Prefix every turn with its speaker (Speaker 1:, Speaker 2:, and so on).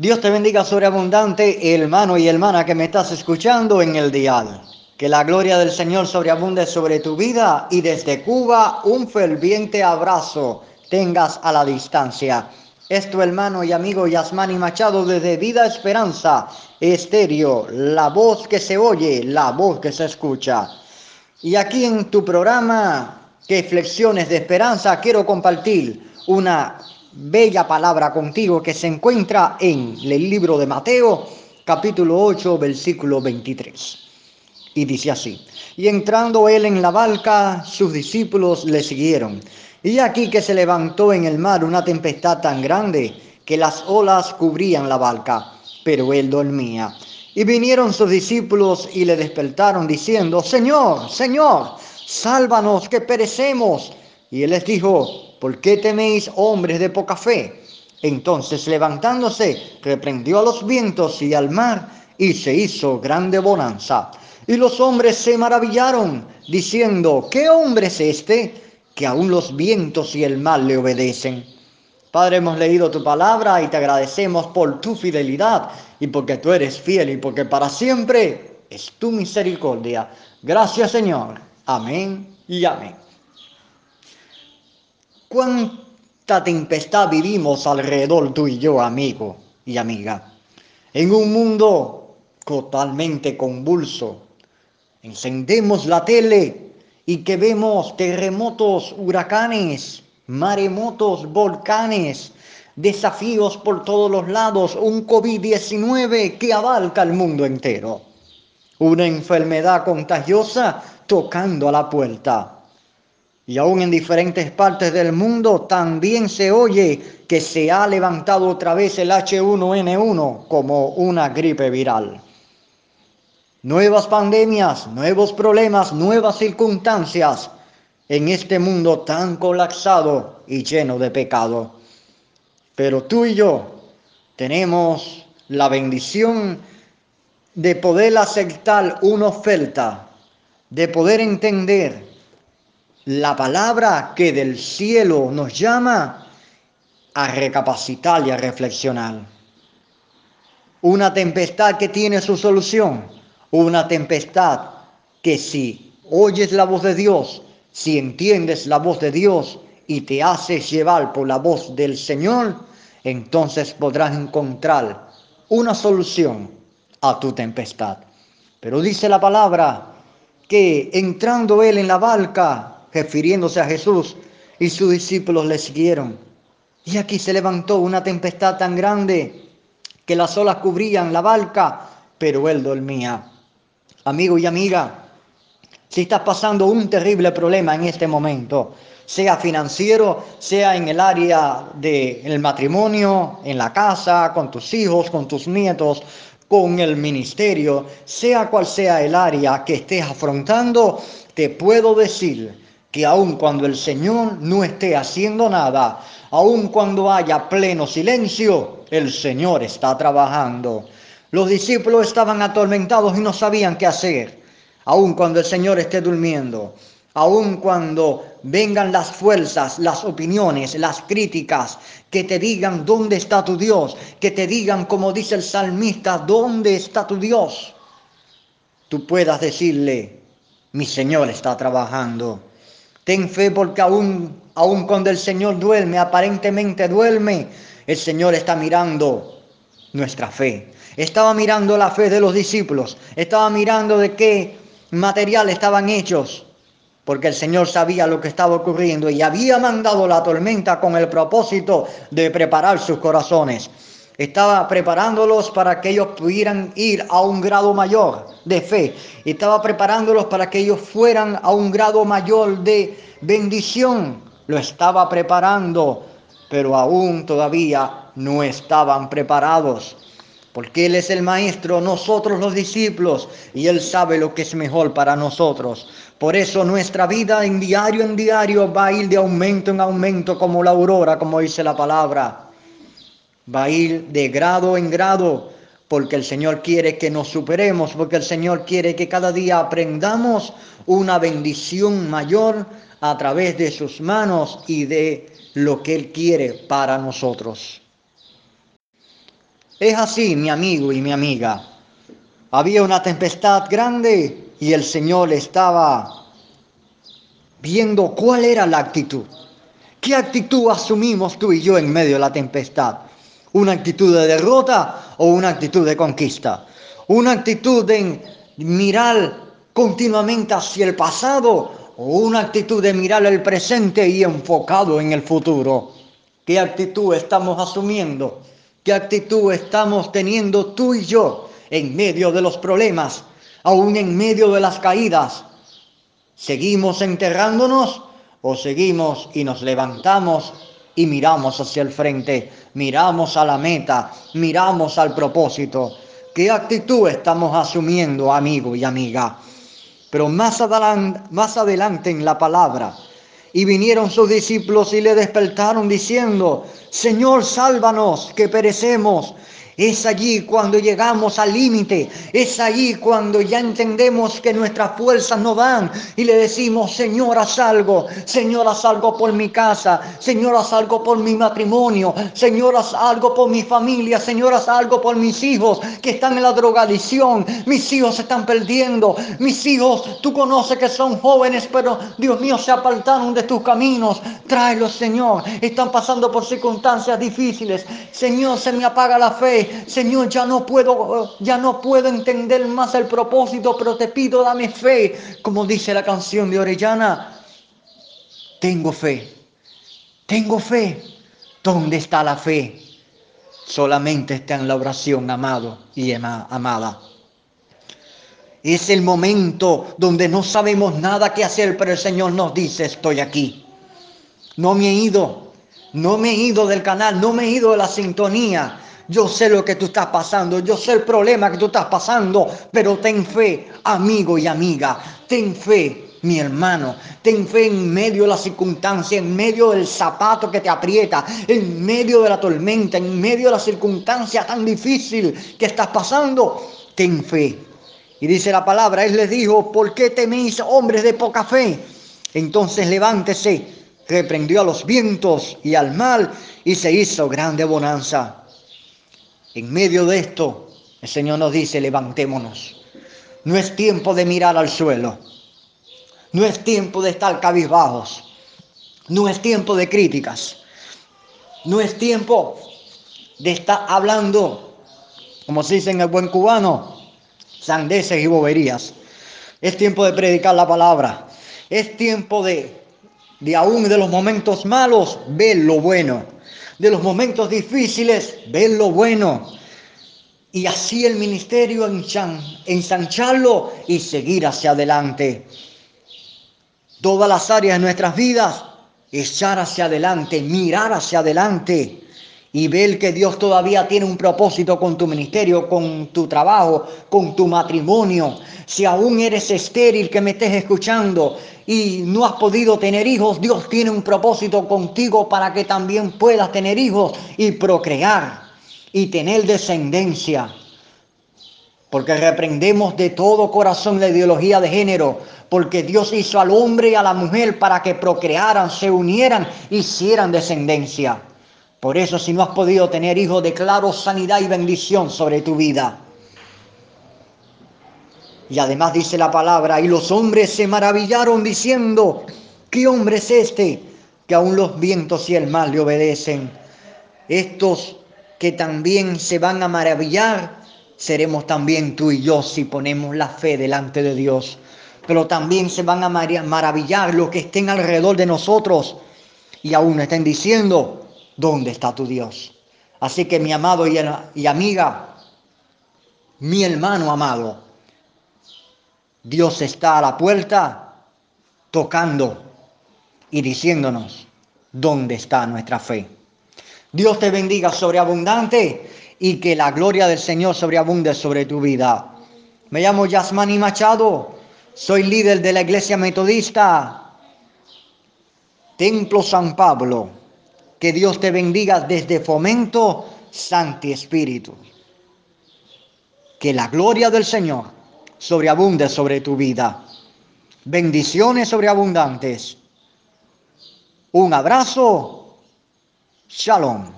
Speaker 1: Dios te bendiga sobreabundante, hermano y hermana que me estás escuchando en el dial. Que la gloria del Señor sobreabunde sobre tu vida y desde Cuba un ferviente abrazo tengas a la distancia. Es tu hermano y amigo Yasmani Machado desde Vida Esperanza Estéreo, la voz que se oye, la voz que se escucha. Y aquí en tu programa, que flexiones de esperanza, quiero compartir una bella palabra contigo que se encuentra en el libro de Mateo, capítulo 8, versículo 23. Y dice así, y entrando él en la barca, sus discípulos le siguieron. Y aquí que se levantó en el mar una tempestad tan grande que las olas cubrían la barca, pero él dormía. Y vinieron sus discípulos y le despertaron diciendo, Señor, Señor, sálvanos que perecemos. Y él les dijo, ¿por qué teméis hombres de poca fe? Entonces levantándose, reprendió a los vientos y al mar, y se hizo grande bonanza. Y los hombres se maravillaron, diciendo, ¿qué hombre es este que aún los vientos y el mar le obedecen? Padre, hemos leído tu palabra y te agradecemos por tu fidelidad y porque tú eres fiel y porque para siempre es tu misericordia. Gracias Señor. Amén y amén. ¿Cuánta tempestad vivimos alrededor tú y yo, amigo y amiga? En un mundo totalmente convulso. Encendemos la tele y que vemos terremotos, huracanes, maremotos, volcanes, desafíos por todos los lados, un COVID-19 que abarca el mundo entero, una enfermedad contagiosa tocando a la puerta y aún en diferentes partes del mundo también se oye que se ha levantado otra vez el H1N1 como una gripe viral. Nuevas pandemias, nuevos problemas, nuevas circunstancias en este mundo tan colapsado y lleno de pecado. Pero tú y yo tenemos la bendición de poder aceptar una oferta, de poder entender la palabra que del cielo nos llama a recapacitar y a reflexionar. Una tempestad que tiene su solución, una tempestad que si oyes la voz de Dios, si entiendes la voz de Dios y te haces llevar por la voz del Señor, entonces podrás encontrar una solución a tu tempestad. Pero dice la palabra que entrando él en la barca, refiriéndose a Jesús, y sus discípulos le siguieron. Y aquí se levantó una tempestad tan grande que las olas cubrían la barca, pero él dormía. Amigo y amiga, si estás pasando un terrible problema en este momento, sea financiero, sea en el área del matrimonio, en la casa, con tus hijos, con tus nietos, con el ministerio, sea cual sea el área que estés afrontando, te puedo decir que aun cuando el Señor no esté haciendo nada, aun cuando haya pleno silencio, el Señor está trabajando. Los discípulos estaban atormentados y no sabían qué hacer, aun cuando el Señor esté durmiendo, aun cuando vengan las fuerzas, las opiniones, las críticas, que te digan dónde está tu Dios, que te digan, como dice el salmista, dónde está tu Dios. Tú puedas decirle, mi Señor está trabajando. Ten fe porque aún, aún cuando el Señor duerme, aparentemente duerme, el Señor está mirando nuestra fe. Estaba mirando la fe de los discípulos, estaba mirando de qué material estaban hechos, porque el Señor sabía lo que estaba ocurriendo y había mandado la tormenta con el propósito de preparar sus corazones. Estaba preparándolos para que ellos pudieran ir a un grado mayor de fe. Estaba preparándolos para que ellos fueran a un grado mayor de bendición. Lo estaba preparando, pero aún todavía no estaban preparados. Porque Él es el Maestro, nosotros los discípulos, y Él sabe lo que es mejor para nosotros. Por eso nuestra vida en diario en diario va a ir de aumento en aumento como la aurora, como dice la palabra va a ir de grado en grado, porque el Señor quiere que nos superemos, porque el Señor quiere que cada día aprendamos una bendición mayor a través de sus manos y de lo que Él quiere para nosotros. Es así, mi amigo y mi amiga. Había una tempestad grande y el Señor estaba viendo cuál era la actitud. ¿Qué actitud asumimos tú y yo en medio de la tempestad? ¿Una actitud de derrota o una actitud de conquista? ¿Una actitud de mirar continuamente hacia el pasado o una actitud de mirar el presente y enfocado en el futuro? ¿Qué actitud estamos asumiendo? ¿Qué actitud estamos teniendo tú y yo en medio de los problemas, aún en medio de las caídas? ¿Seguimos enterrándonos o seguimos y nos levantamos y miramos hacia el frente, miramos a la meta, miramos al propósito? ¿Qué actitud estamos asumiendo, amigo y amiga? Pero más adelante, más adelante en la palabra, y vinieron sus discípulos y le despertaron diciendo, Señor, sálvanos, que perecemos. Es allí cuando llegamos al límite, es allí cuando ya entendemos que nuestras fuerzas no dan y le decimos, Señor, haz algo, Señor, haz algo por mi casa, Señor, haz algo por mi matrimonio, Señor, haz algo por mi familia, Señor, haz algo por mis hijos que están en la drogadicción, mis hijos se están perdiendo, mis hijos, tú conoces que son jóvenes, pero Dios mío, se apartaron de tus caminos, tráelos, Señor, están pasando por circunstancias difíciles, Señor, se me apaga la fe, Señor, ya no puedo, ya no puedo entender más el propósito, pero te pido, dame fe, como dice la canción de Orellana. Tengo fe, tengo fe. ¿Dónde está la fe? Solamente está en la oración, amado y amada. Es el momento donde no sabemos nada que hacer, pero el Señor nos dice, estoy aquí. No me he ido, no me he ido del canal, no me he ido de la sintonía. Yo sé lo que tú estás pasando, yo sé el problema que tú estás pasando, pero ten fe, amigo y amiga, ten fe, mi hermano, ten fe en medio de la circunstancia, en medio del zapato que te aprieta, en medio de la tormenta, en medio de la circunstancia tan difícil que estás pasando, ten fe. Y dice la palabra, él les dijo, ¿por qué teméis hombres de poca fe? Entonces levántese, reprendió a los vientos y al mal y se hizo grande bonanza. En medio de esto, el Señor nos dice, levantémonos. No es tiempo de mirar al suelo. No es tiempo de estar cabizbajos. No es tiempo de críticas. No es tiempo de estar hablando, como se dice en el buen cubano, sandeces y boberías. Es tiempo de predicar la palabra. Es tiempo de, de aún de los momentos malos, ver lo bueno de los momentos difíciles, ver lo bueno. Y así el ministerio ensancharlo y seguir hacia adelante. Todas las áreas de nuestras vidas, echar hacia adelante, mirar hacia adelante y ver que Dios todavía tiene un propósito con tu ministerio, con tu trabajo, con tu matrimonio. Si aún eres estéril que me estés escuchando y no has podido tener hijos, Dios tiene un propósito contigo para que también puedas tener hijos y procrear y tener descendencia. Porque reprendemos de todo corazón la ideología de género, porque Dios hizo al hombre y a la mujer para que procrearan, se unieran, hicieran descendencia. Por eso si no has podido tener hijos, declaro sanidad y bendición sobre tu vida. Y además dice la palabra, y los hombres se maravillaron diciendo, ¿qué hombre es este que aún los vientos y el mar le obedecen? Estos que también se van a maravillar, seremos también tú y yo si ponemos la fe delante de Dios. Pero también se van a maravillar los que estén alrededor de nosotros y aún estén diciendo, ¿dónde está tu Dios? Así que mi amado y, amiga, mi hermano amado, Dios está a la puerta tocando y diciéndonos dónde está nuestra fe. Dios te bendiga sobreabundante y que la gloria del Señor sobreabunde sobre tu vida. Me llamo Yasmani Machado, soy líder de la iglesia metodista Templo San Pablo. Que Dios te bendiga desde Fomento Santi Espíritu. Que la gloria del Señor sobreabunde sobre tu vida. Bendiciones sobreabundantes. Un abrazo. Shalom.